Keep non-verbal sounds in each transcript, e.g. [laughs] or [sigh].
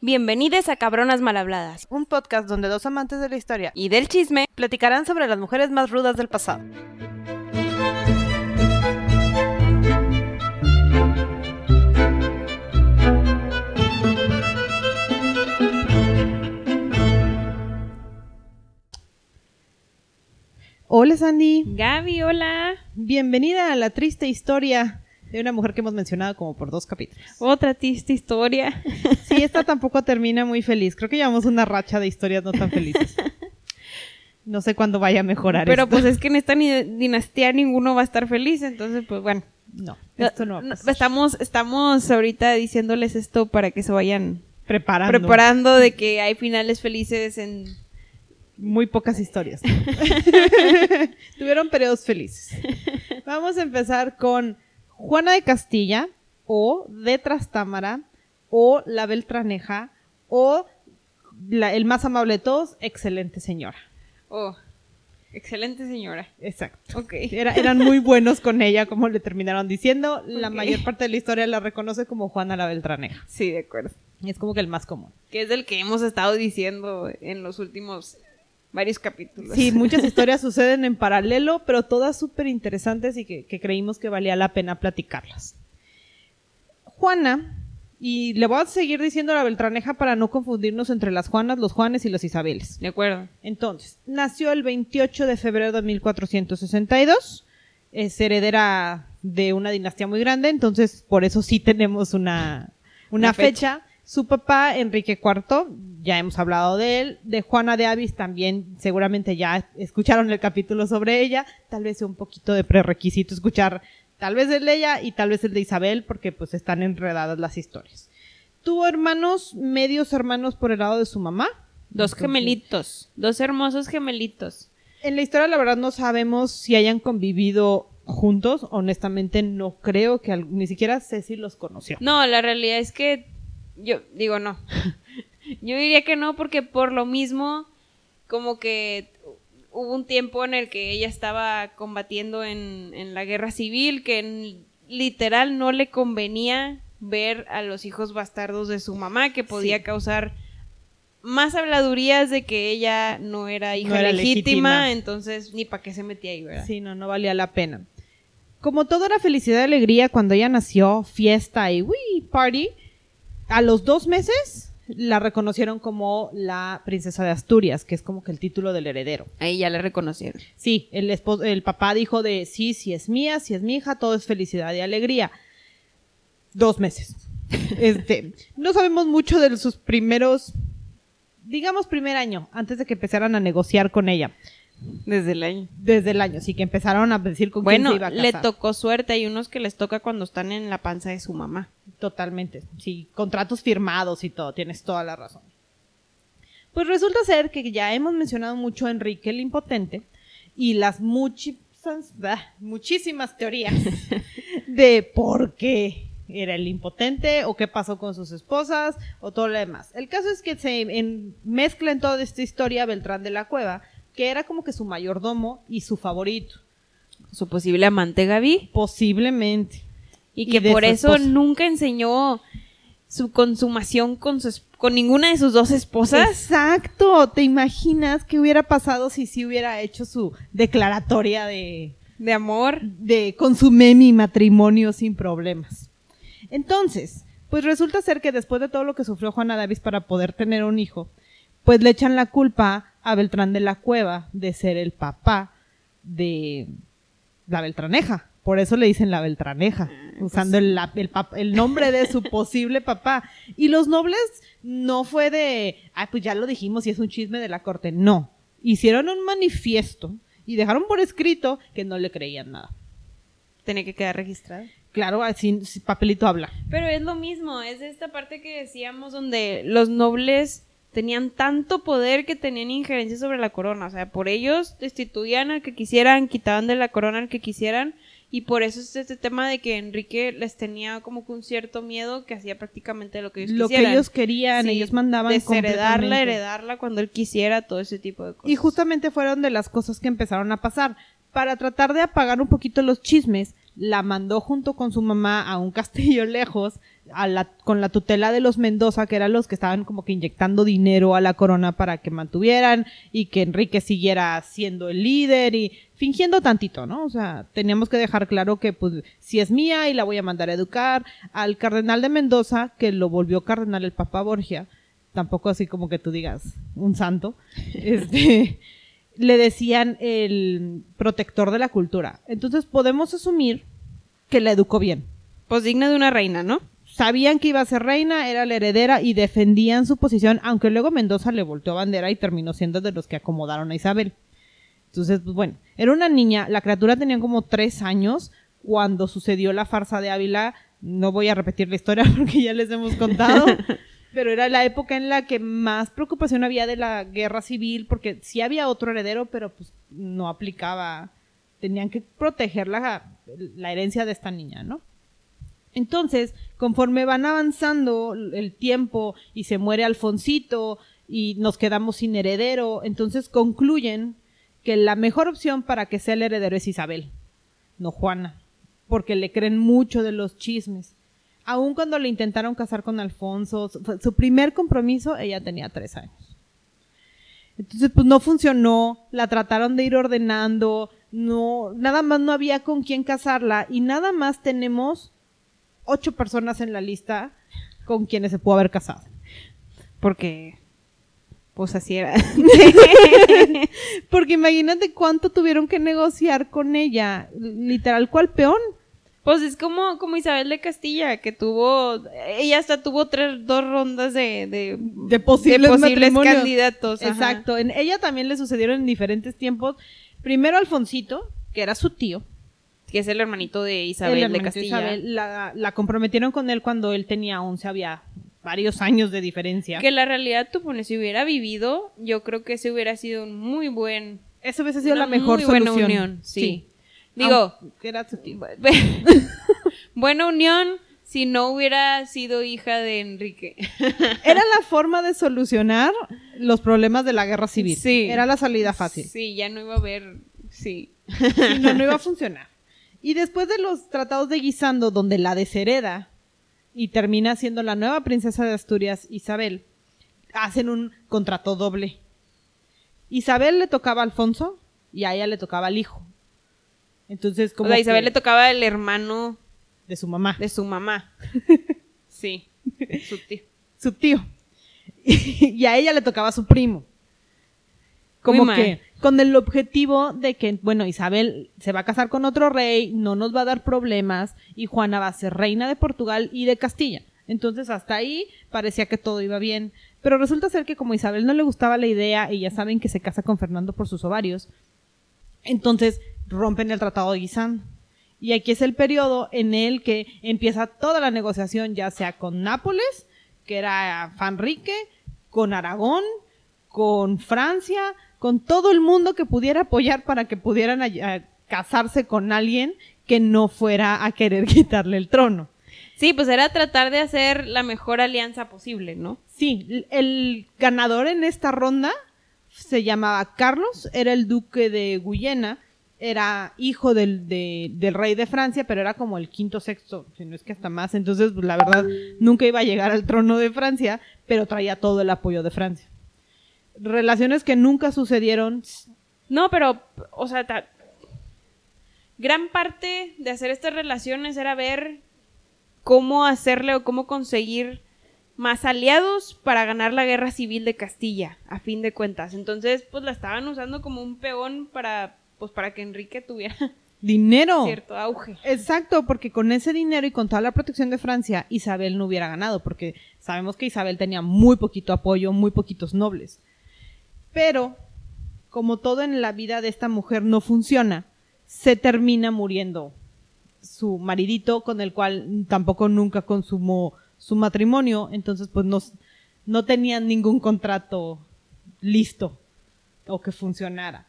Bienvenidos a Cabronas Malhabladas un podcast donde dos amantes de la historia y del chisme. platicarán sobre las mujeres más rudas del pasado. Hola Sandy, Gaby, hola. bienvenida a la triste historia de una mujer que hemos mencionado como por dos capítulos. Otra triste historia. Sí, esta tampoco termina muy feliz. Creo que llevamos una racha de historias no tan felices. No sé cuándo vaya a mejorar Pero esto. pues es que en esta dinastía ninguno va a estar feliz, entonces pues bueno. No, esto no va a No, pasar. Estamos, estamos ahorita diciéndoles esto para que se vayan Preparando. preparando de que hay finales felices en... Muy pocas historias. [laughs] Tuvieron periodos felices. Vamos a empezar con Juana de Castilla o de Trastámara o la Beltraneja o la- el más amable de todos, excelente señora. Oh, excelente señora. Exacto. Ok. Era- eran muy buenos con ella, como le terminaron diciendo. La mayor parte de la historia la reconoce como Juana la Beltraneja. Sí, de acuerdo. Es como que el más común. Que es del que hemos estado diciendo en los últimos varios capítulos. Sí, muchas [laughs] historias suceden en paralelo, pero todas súper interesantes y que, que creímos que valía la pena platicarlas. Juana, y le voy a seguir diciendo la Beltraneja para no confundirnos entre las Juanas, los Juanes y los Isabeles. De acuerdo. Entonces, nació el 28 de febrero de 1462, es heredera de una dinastía muy grande, entonces por eso sí tenemos una, una Una fecha. fecha. Su papá, Enrique IV, ya hemos hablado de él, de Juana de Avis también, seguramente ya escucharon el capítulo sobre ella, tal vez sea un poquito de prerequisito escuchar tal vez el de ella y tal vez el de Isabel, porque pues están enredadas las historias. Tuvo hermanos, medios hermanos por el lado de su mamá, Dos gemelitos. Dos hermosos gemelitos. En la historia, la verdad, no sabemos si hayan convivido juntos. Honestamente, no creo que ni siquiera Ceci los conoció. No, la realidad es que yo digo no. yo diría que no porque por lo mismo como que hubo un tiempo en el que ella estaba combatiendo en, en la guerra civil que en- literal no le convenía ver a los hijos bastardos de su mamá que podía Sí. causar más habladurías de que ella no era hija No era legítima, legítima. entonces ni para qué se metía ahí, ¿verdad? Sí, no, no valía la pena. Como todo era felicidad y alegría cuando ella nació, fiesta y uy, party, a los dos meses la reconocieron como la princesa de Asturias, que es como que el título del heredero. Ahí ya le reconocieron. Sí, el, esposo, el papá dijo de sí, si es mía, si es mi hija, todo es felicidad y alegría. Dos meses. [laughs] Este, no sabemos mucho de sus primeros, digamos primer año, antes de que empezaran a negociar con ella. Desde el año. Desde el año, sí que empezaron a decir con quién Bueno, se iba a le casar. tocó suerte. Hay unos que les toca cuando están en la panza de su mamá. Totalmente. Sí, contratos firmados y todo, tienes toda la razón. Pues resulta ser que ya hemos mencionado mucho a Enrique el Impotente y las muchísimas teorías [laughs] de por qué era el impotente o qué pasó con sus esposas o todo lo demás. El caso es que se en- mezcla en toda esta historia Beltrán de la Cueva, que era como que su mayordomo y su favorito, Su posible amante Gaby. posiblemente. Y que por eso esposa. nunca enseñó su consumación con, su con ninguna de sus dos esposas. Exacto, ¿te imaginas qué hubiera pasado si sí hubiera hecho su declaratoria de, De amor. de consumé mi matrimonio sin problemas? Entonces, pues resulta ser que después de todo lo que sufrió Juana Davis para poder tener un hijo, pues le echan la culpa a Beltrán de la Cueva de ser el papá de la Beltraneja. Por eso le dicen la Beltraneja, usando el, la- el nombre de su [laughs] posible papá. Y los nobles no fue de, ay, pues ya lo dijimos y es un chisme de la corte. No. Hicieron un manifiesto y dejaron por escrito que no le creían nada. Tenía que quedar registrado. Claro, así papelito habla. Pero es lo mismo, es esta parte que decíamos donde los nobles tenían tanto poder que tenían injerencia sobre la corona. O sea, por ellos destituían al que quisieran, quitaban de la corona al que quisieran. Y por eso es este tema de que Enrique les tenía como que un cierto miedo que hacía prácticamente lo que ellos Lo que quisieran. ellos querían, Sí, ellos mandaban desheredarla, heredarla cuando él quisiera, todo ese tipo de cosas. Y justamente fueron de las cosas que empezaron a pasar. Para tratar de apagar un poquito los chismes, la mandó junto con su mamá a un [laughs] castillo lejos, a la, con la tutela de los Mendoza, que eran los que estaban como que inyectando dinero a la corona para que mantuvieran y que Enrique siguiera siendo el líder y fingiendo tantito, ¿no? O sea, teníamos que dejar claro que pues si es mía y la voy a mandar a educar al cardenal de Mendoza, que lo volvió cardenal el Papa Borgia, tampoco así como que tú digas un santo, [laughs] este, le decían el protector de la cultura. Entonces podemos asumir que la educó bien. Pues digna de una reina, ¿no? Sabían que iba a ser reina, era la heredera y defendían su posición, aunque luego Mendoza le volteó bandera y terminó siendo de los que acomodaron a Isabel. Entonces, pues bueno, era una niña, la criatura tenía como tres años cuando sucedió la farsa de Ávila. No voy a repetir la historia [laughs] porque ya les hemos contado. [laughs] pero era la época en la que más preocupación había de la guerra civil, porque sí había otro heredero, pero pues no aplicaba, tenían que proteger la, la herencia de esta niña, ¿no? Entonces, conforme van avanzando el tiempo y se muere Alfonsito y nos quedamos sin heredero, entonces concluyen que la mejor opción para que sea el heredero es Isabel, no Juana, porque le creen mucho de los chismes aun cuando le intentaron casar con Alfonso, su, primer compromiso, ella tenía tres años. Entonces, pues no funcionó, la trataron de ir ordenando, no, nada más no había con quién casarla y nada más tenemos ocho personas en la lista con quienes se pudo haber casado. Porque, pues así era. [laughs] Porque imagínate cuánto tuvieron que negociar con ella, literal, ¿cuál peón? Pues es como, como Isabel de Castilla, que tuvo, ella hasta tuvo tres, dos rondas de, de, posibles, candidatos. Exacto, en ella también le sucedieron en diferentes tiempos. Primero Alfonsito, que era su tío. Que es el hermanito de Isabel de Castilla. la, la, comprometieron con él cuando él tenía 11, había varios años de diferencia. Que la realidad, tú pones, si hubiera vivido, yo creo que ese hubiera sido un muy buen... Eso hubiese sido la mejor solución. Buena unión, sí. Digo, [laughs] buena unión si no hubiera sido hija de Enrique. [laughs] Era la forma de solucionar los problemas de la guerra civil. Sí. Era la salida fácil. Sí, ya no iba a haber, sí. no, no iba a funcionar. Y después de los tratados de Guisando, donde la deshereda y termina siendo la nueva princesa de Asturias, Isabel, hacen un contrato doble. Isabel le tocaba a Alfonso y a ella le tocaba al hijo. Entonces, como. a Isabel le tocaba el hermano. De su mamá. De su mamá. [laughs] sí. Su tío. Su tío. [laughs] y a ella le tocaba su primo. Como que con el objetivo de que, bueno, Isabel se va a casar con otro rey, no nos va a dar problemas y Juana va a ser reina de Portugal y de Castilla. Entonces hasta ahí parecía que todo iba bien. Pero resulta ser que como Isabel no le gustaba la idea y ya saben que se casa con Fernando por sus ovarios, entonces rompen el Tratado de Guisán. Y aquí es el periodo en el que empieza toda la negociación, ya sea con Nápoles, que era Fanrique, con Aragón, con Francia, con todo el mundo que pudiera apoyar para que pudieran casarse con alguien que no fuera a querer [laughs] quitarle el trono. Sí, pues era tratar de hacer la mejor alianza posible, ¿no? Sí, el ganador en esta ronda se llamaba Carlos, era el duque de Guyena, era hijo del, del, rey de Francia, pero era como el quinto, sexto, si no es que hasta más. Entonces, pues, la verdad, nunca iba a llegar al trono de Francia, pero traía todo el apoyo de Francia. Relaciones que nunca sucedieron. No, pero, o sea, gran parte de hacer estas relaciones era ver cómo hacerle o cómo conseguir más aliados para ganar la guerra civil de Castilla, a fin de cuentas. Entonces, pues la estaban usando como un peón para pues para que Enrique tuviera [laughs] dinero. Cierto auge. Exacto, porque con ese dinero y con toda la protección de Francia, Isabel no hubiera ganado, porque sabemos que Isabel tenía muy poquito apoyo, muy poquitos nobles. Pero, como todo en la vida de esta mujer no funciona, se termina muriendo su maridito, con el cual tampoco nunca consumó su matrimonio, entonces pues no, no tenían ningún contrato listo o que funcionara.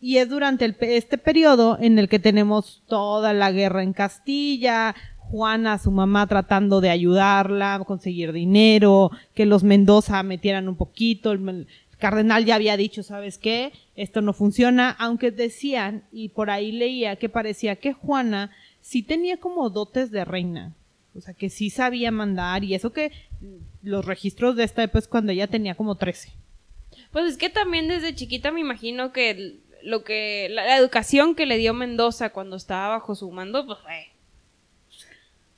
Y es durante este periodo en el que tenemos toda la guerra en Castilla, Juana, su mamá, tratando de ayudarla, conseguir dinero, que los Mendoza metieran un poquito. El, cardenal ya había dicho, ¿sabes qué? Esto no funciona, aunque decían, y por ahí leía que parecía que Juana sí tenía como dotes de reina. O sea, que sí sabía mandar y eso que los registros de esta época es cuando ella tenía como 13. Pues es que también desde chiquita me imagino que el- lo que la, la educación que le dio Mendoza cuando estaba bajo su mando, pues fue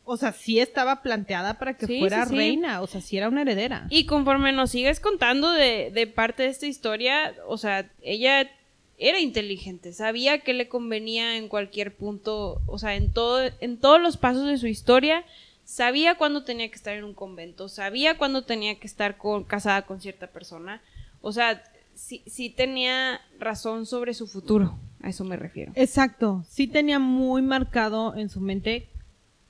O sea, sí estaba planteada para que Sí, fuera sí, sí. reina, o sea, sí era una heredera. Y conforme nos sigues contando de, de parte de esta historia, o sea, ella era inteligente, sabía que le convenía en cualquier punto, o sea, en todo, en todos los pasos de su historia, sabía cuándo tenía que estar en un convento, sabía cuándo tenía que estar con- casada con cierta persona, o sea, sí, sí tenía razón sobre su futuro, a eso me refiero. Exacto, sí tenía muy marcado en su mente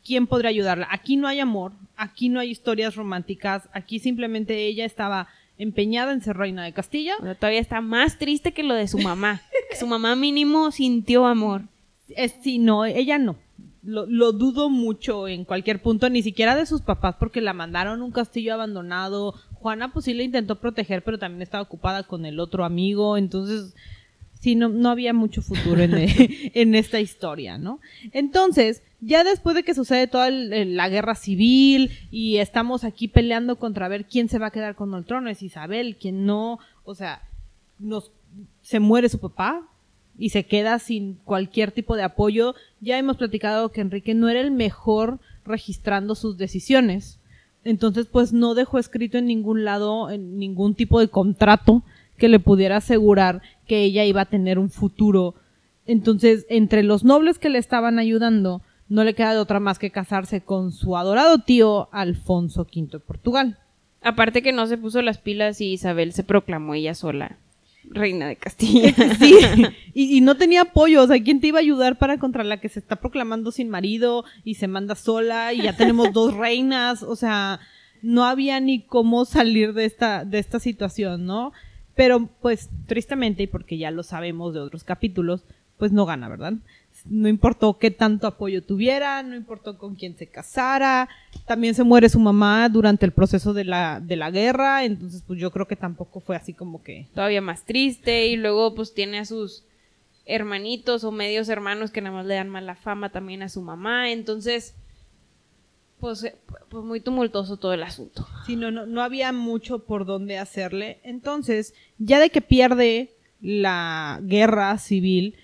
quién podría ayudarla. Aquí no hay amor, aquí no hay historias románticas, aquí simplemente ella estaba empeñada en ser reina de Castilla. Todavía está más triste que lo de su mamá, que [laughs] su mamá mínimo sintió amor. Es, sí, no, ella no. Lo, lo dudo mucho en cualquier punto, ni siquiera de sus papás, porque la mandaron a un castillo abandonado. Juana pues sí la intentó proteger, pero también estaba ocupada con el otro amigo, entonces sí, no, no había mucho futuro en, [laughs] en esta historia, ¿no? Entonces, ya después de que sucede toda el- la guerra civil y estamos aquí peleando contra ver quién se va a quedar con el trono, es Isabel, quién no, o sea, nos, se muere su papá y se queda sin cualquier tipo de apoyo. Ya hemos platicado que Enrique no era el mejor registrando sus decisiones. Entonces, pues no dejó escrito en ningún lado, en ningún tipo de contrato que le pudiera asegurar que ella iba a tener un futuro. Entonces, entre los nobles que le estaban ayudando, no le queda de otra más que casarse con su adorado tío Alfonso V de Portugal. Aparte que no se puso las pilas y Isabel se proclamó ella sola reina de Castilla. [laughs] Sí, y, y no tenía apoyo, o sea, ¿quién te iba a ayudar para contra la que se está proclamando sin marido y se manda sola y ya tenemos dos [laughs] reinas? O sea, no había ni cómo salir de esta, de esta situación, ¿no? Pero pues tristemente, y porque ya lo sabemos de otros capítulos, pues no gana, ¿verdad? No importó qué tanto apoyo tuviera, no importó con quién se casara, también se muere su mamá durante el proceso de la, de la guerra, entonces pues yo creo que tampoco fue así como que Todavía más triste y luego pues tiene a sus hermanitos o medios hermanos que nada más le dan mala fama también a su mamá, entonces pues, eh, pues muy tumultuoso todo el asunto. Sí, no, no, no había mucho por dónde hacerle. Entonces, ya de que pierde la guerra civil,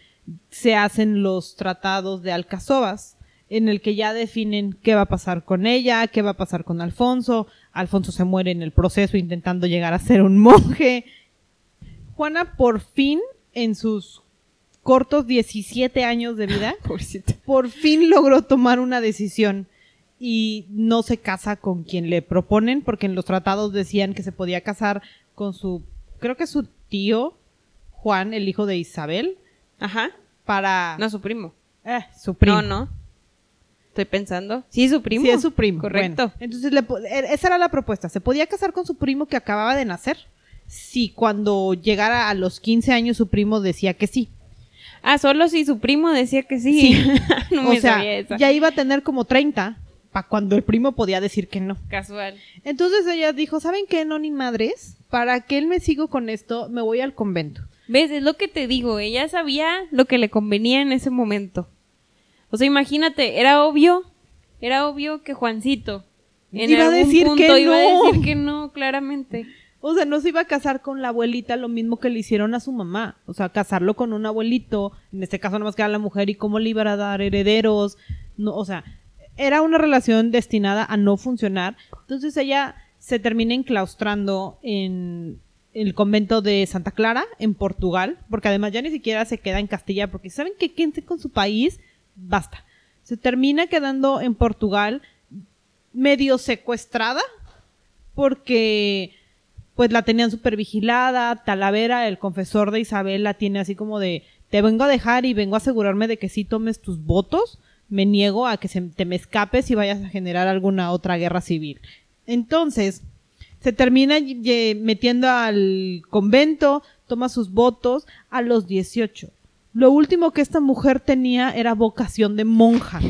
se hacen los tratados de Alcazobas, en el que ya definen qué va a pasar con ella, qué va a pasar con Alfonso. Alfonso se muere en el proceso intentando llegar a ser un [laughs] monje. Juana por fin, en sus cortos 17 años de vida, [laughs] Pobrecita. por fin logró tomar una decisión y no se casa con quien le proponen, porque en los tratados decían que se podía casar con su, creo que su tío, Juan, el hijo de Isabel, Ajá. para... No, su primo. Eh, su primo. No, no. Estoy pensando. Sí, su primo. Sí, es su primo. Correcto. Bueno, entonces, le po- e- esa era la propuesta. Se podía casar con su primo que acababa de nacer. Si cuando llegara a los 15 años su primo decía que sí. Ah, solo si su primo decía que sí. [laughs] no o me sea, sabía esa. ya iba a tener como 30 para cuando el primo podía decir que no. Casual. Entonces ella dijo, ¿saben qué? No, ni madres. Para que él me siga con esto, me voy al convento. ¿Ves? Es lo que te digo. Ella sabía lo que le convenía en ese momento. O sea, imagínate, era obvio, era obvio que Juancito en Iba a decir punto que iba a no. decir que no, claramente. O sea, no se iba a casar con la abuelita lo mismo que le hicieron a su mamá. O sea, casarlo con un abuelito, en este caso nomás que era la mujer, y cómo le iba a dar herederos. No, o sea, era una relación destinada a no funcionar. Entonces ella se termina enclaustrando en el convento de Santa Clara, en Portugal, porque además ya ni siquiera se queda en Castilla, porque saben que quédense con su país, basta. Se termina quedando en Portugal medio secuestrada, porque pues la tenían súper vigilada, Talavera, el confesor de Isabel, la tiene así como de, te vengo a dejar y vengo a asegurarme de que sí tomes tus votos, me niego a que se, te me escapes y vayas a generar alguna otra guerra civil. Entonces, se termina metiendo al convento, toma sus votos a los 18. Lo último que esta mujer tenía era vocación de monja.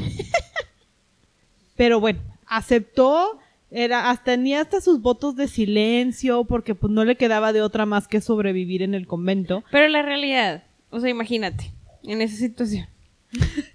[laughs] Pero bueno, aceptó, era, hasta tenía hasta sus votos de silencio, porque pues no le quedaba de otra más que sobrevivir en el convento. Pero la realidad, o sea, imagínate, en esa situación.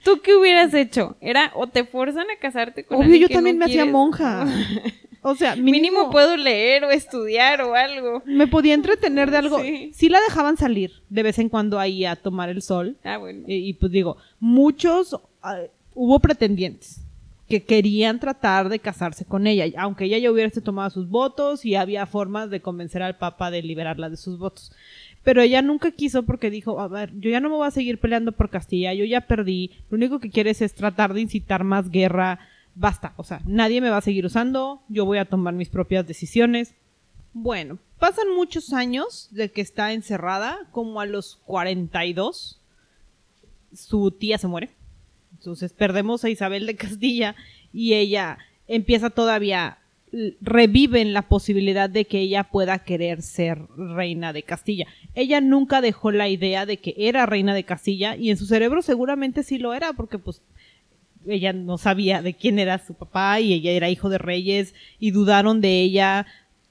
¿Tú qué hubieras hecho? Era o te fuerzan a casarte con Obvio, alguien yo que también no me hacía monja. [laughs] o- sea, Mínimo, mínimo, puedo leer o estudiar o algo. me podía entretener de algo. Sí. Sí. la dejaban salir de vez en cuando ahí a tomar el sol. Ah, bueno. Y, y, pues digo, muchos, ah, hubo pretendientes que querían tratar de casarse con ella, aunque ella ya hubiese tomado sus votos y había formas de convencer al Papa de liberarla de sus votos. Pero ella nunca quiso porque dijo, a ver, yo ya no me voy a seguir peleando por Castilla, yo ya perdí, lo único que quieres es tratar de incitar más guerra, basta, o sea, nadie me va a seguir usando, yo voy a tomar mis propias decisiones. Bueno, pasan muchos años de que está encerrada, como a los 42, su tía se muere. Entonces perdemos a Isabel de Castilla y ella empieza todavía, l- revive en la posibilidad de que ella pueda querer ser reina de Castilla. Ella nunca dejó la idea de que era reina de Castilla y en su cerebro seguramente sí lo era porque pues ella no sabía de quién era su papá y ella era hijo de reyes y dudaron de ella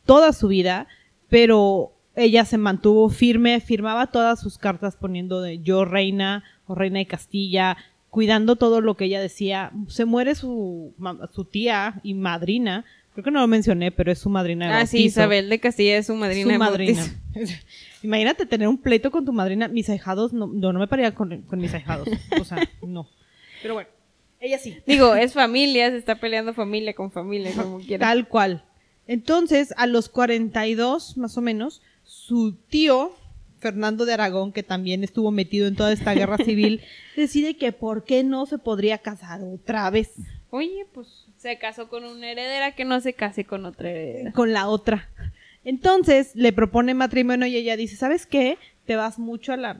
toda su vida, pero ella se mantuvo firme, firmaba todas sus cartas poniendo de yo reina o reina de Castilla, cuidando todo lo que ella decía. Se muere su, su tía y madrina, creo que no lo mencioné, pero es su madrina de Ah, sí. Isabel de Castilla es su madrina. Su madrina. [laughs] Imagínate tener un pleito con tu madrina. Mis ahijados, no, no, no me paría con, con mis ahijados. O sea, no. Pero bueno, ella sí. Digo, es familia, se está peleando familia con familia, como quiera. Tal cual. Entonces, a los 42, más o menos, su tío, Fernando de Aragón, que también estuvo metido en toda esta guerra civil, [laughs] decide que por qué no se podría casar otra vez Oye, pues se casó con una heredera que no se case con otra heredera. con la otra. Entonces, le propone matrimonio y ella dice, ¿sabes qué? Te vas mucho a la...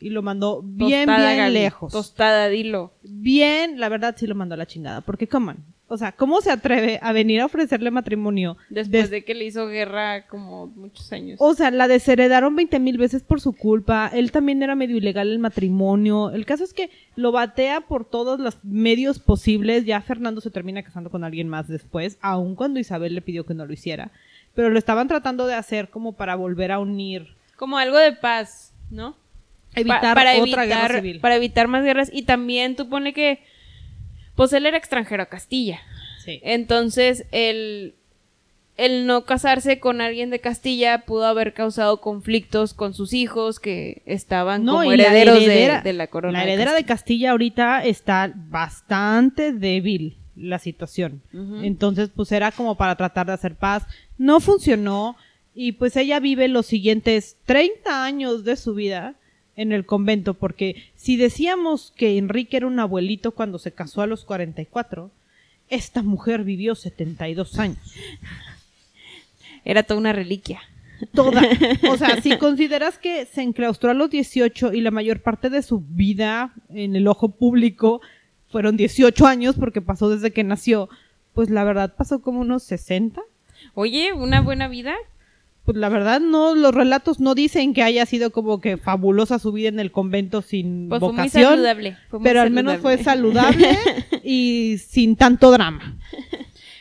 Y lo mandó bien, Tostada, bien Gali, lejos. Tostada, dilo. bien, la verdad sí lo mandó a la chingada, porque coman. O sea, ¿cómo se atreve a venir a ofrecerle matrimonio? Después des- de que le hizo guerra como muchos años. O sea, la desheredaron 20 mil veces por su culpa. Él también era medio ilegal el matrimonio. El caso es que lo batea por todos los medios posibles. Ya Fernando se termina casando con alguien más después, aun cuando Isabel le pidió que no lo hiciera. Pero lo estaban tratando de hacer como para volver a unir, Como algo de paz, ¿no? Pa- evitar otra guerra civil. Para evitar más guerras. Y también tú pone que. Pues él era extranjero a Castilla. Sí. Entonces, el, el no casarse con alguien de Castilla pudo haber causado conflictos con sus hijos que estaban como la herederos de- de, la corona. La de heredera de Castilla. Castilla ahorita está bastante débil la situación. Entonces, pues era como para tratar de hacer paz. No funcionó y pues ella vive los siguientes 30 años de su vida en el convento, porque si decíamos que Enrique era un abuelito cuando se casó a los 44, esta mujer vivió 72 años. [laughs] Era toda una reliquia. Toda. O sea, si [laughs] consideras que se enclaustró a los 18 y la mayor parte de su vida en el ojo público fueron 18 años porque pasó desde que nació, pues la verdad pasó como unos 60. Oye, una buena vida. Pues la verdad no, los relatos no dicen que haya sido como que fabulosa su vida en el convento sin Pues fue muy vocación, saludable. fue muy pero al menos fue saludable. saludable [laughs] y sin tanto drama.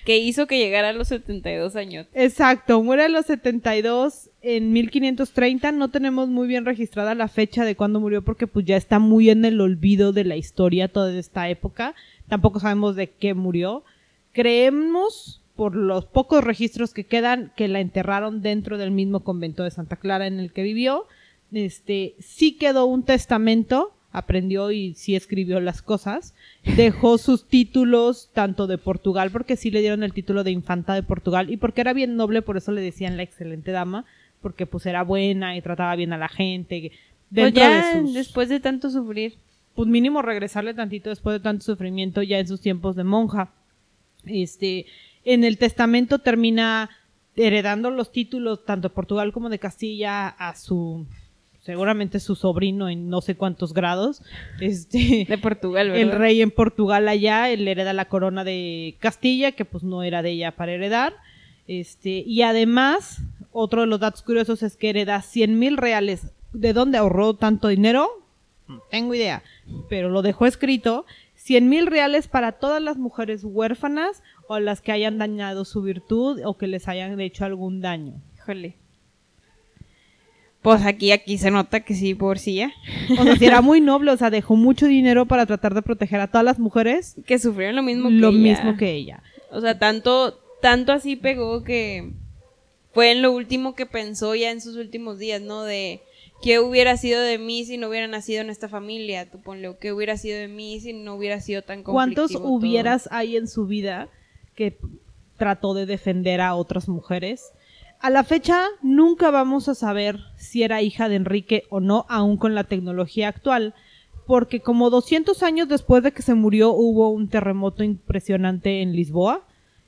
que hizo que llegara a los 72 años. Exacto, muere a los 72 en 1530. No tenemos muy bien registrada la fecha de cuándo murió porque pues ya está muy en el olvido de la historia toda esta época. Tampoco sabemos de qué murió. Creemos, por los pocos registros que quedan, que la enterraron dentro del mismo convento de Santa Clara en el que vivió. Este, sí quedó un testamento, aprendió y sí escribió las cosas. Dejó [laughs] sus títulos tanto de Portugal, porque sí le dieron el título de infanta de Portugal, y porque era bien noble, por eso le decían la excelente dama, porque pues era buena y trataba bien a la gente. Pues ya, de sus, después de tanto sufrir. pues mínimo regresarle tantito después de tanto sufrimiento ya en sus tiempos de monja. Este, en el testamento termina heredando los títulos tanto de Portugal como de Castilla a su seguramente su sobrino en no sé cuántos grados. Este, De Portugal, ¿verdad? el rey en Portugal allá, él hereda la corona de Castilla, que pues no era de ella para heredar. Este, y además, otro de los datos curiosos es que hereda 100 mil reales. ¿De dónde ahorró tanto dinero? No tengo idea, pero lo dejó escrito. 100 mil reales para todas las mujeres huérfanas o las que hayan dañado su virtud o que les hayan hecho algún daño. Híjole. Pues aquí, aquí se nota que sí, pobrecilla. O sea, sí era [laughs] muy noble, o sea, dejó mucho dinero para tratar de proteger a todas las mujeres. Que sufrieron lo mismo que lo ella. mismo que ella. O sea, tanto, tanto así pegó que fue en lo último que pensó ya en sus últimos días, ¿no? De qué hubiera sido de mí si no hubiera nacido en esta familia, tú ponle, qué hubiera sido de mí si no hubiera sido tan conflictivo ¿Cuántos todo? hubieras hay en su vida que trató de defender a otras mujeres? A la fecha nunca vamos a saber si era hija de Enrique o no, aún con la tecnología actual, porque como 200 años después de que se murió hubo un terremoto impresionante en Lisboa,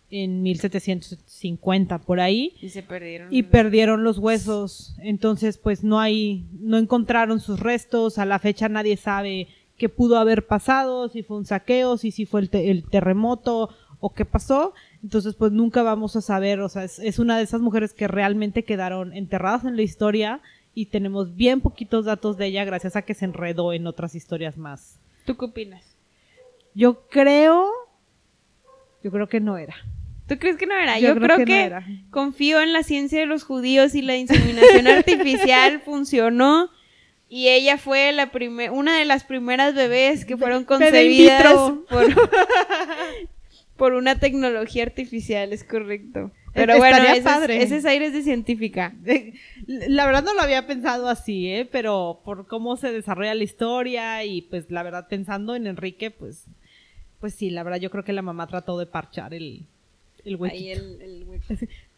en 1750 por ahí, Y se perdieron. y perdieron los huesos. Entonces, pues no hay, no encontraron sus restos. A la fecha nadie sabe qué pudo haber pasado, si fue un saqueo, si sí fue el, te- el terremoto o qué pasó. Entonces, pues nunca vamos a saber. O sea, es, es una de esas mujeres que realmente quedaron enterradas en la historia y tenemos bien poquitos datos de ella gracias a que se enredó en otras historias más. ¿Tú qué opinas? Yo creo, yo creo que no era. ¿Tú crees que no era? Yo Yo, creo creo, que que, no era. confío en la ciencia de los judíos y la inseminación [laughs] artificial funcionó y ella fue la primer, una de las primeras bebés que fueron concebidas por, [laughs] por una tecnología artificial, es correcto. Pero bueno, ese es, padre. ese es aires de científica. La verdad no lo había pensado así, ¿eh? Pero por cómo se desarrolla la historia y pues la verdad pensando en Enrique, pues, pues sí, la verdad yo creo que la mamá trató de parchar el, el Ahí huequito. el, el hueco.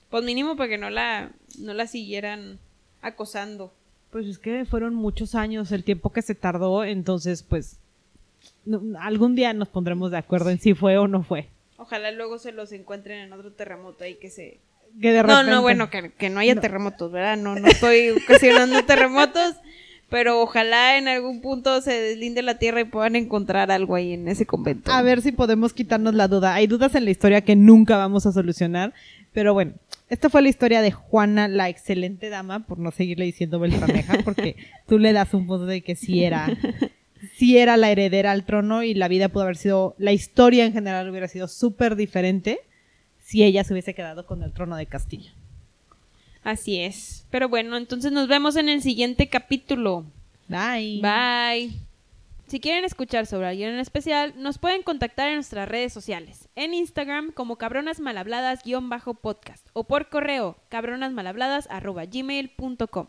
Pues mínimo para que no la, no la siguieran acosando. Pues es que fueron muchos años el tiempo que se tardó, entonces pues no- algún día nos pondremos de acuerdo en si fue o no fue. Ojalá luego se los encuentren en otro terremoto ahí que se... Que de No, repente- no, bueno, que, que no haya No. terremotos, ¿verdad? No, no estoy ocasionando [laughs] terremotos, pero ojalá en algún punto se deslinde la tierra y puedan encontrar algo ahí en ese convento. A ver si podemos quitarnos la duda. Hay dudas en la historia que nunca vamos a solucionar. Pero bueno, esta fue la historia de Juana, la excelente dama, por no seguirle diciendo Beltrameja, [laughs] porque tú le das un punto de que sí era, sí era la heredera al trono y la vida pudo haber sido, la historia en general hubiera sido súper diferente si ella se hubiese quedado con el trono de Castilla. Así es. Pero bueno, entonces nos vemos en el siguiente capítulo. Bye. Bye. Si quieren escuchar sobre alguien en especial, nos pueden contactar en nuestras redes sociales. En Instagram como cabronasmalhabladas-podcast o por correo cabronasmalhabladas.gmail.com.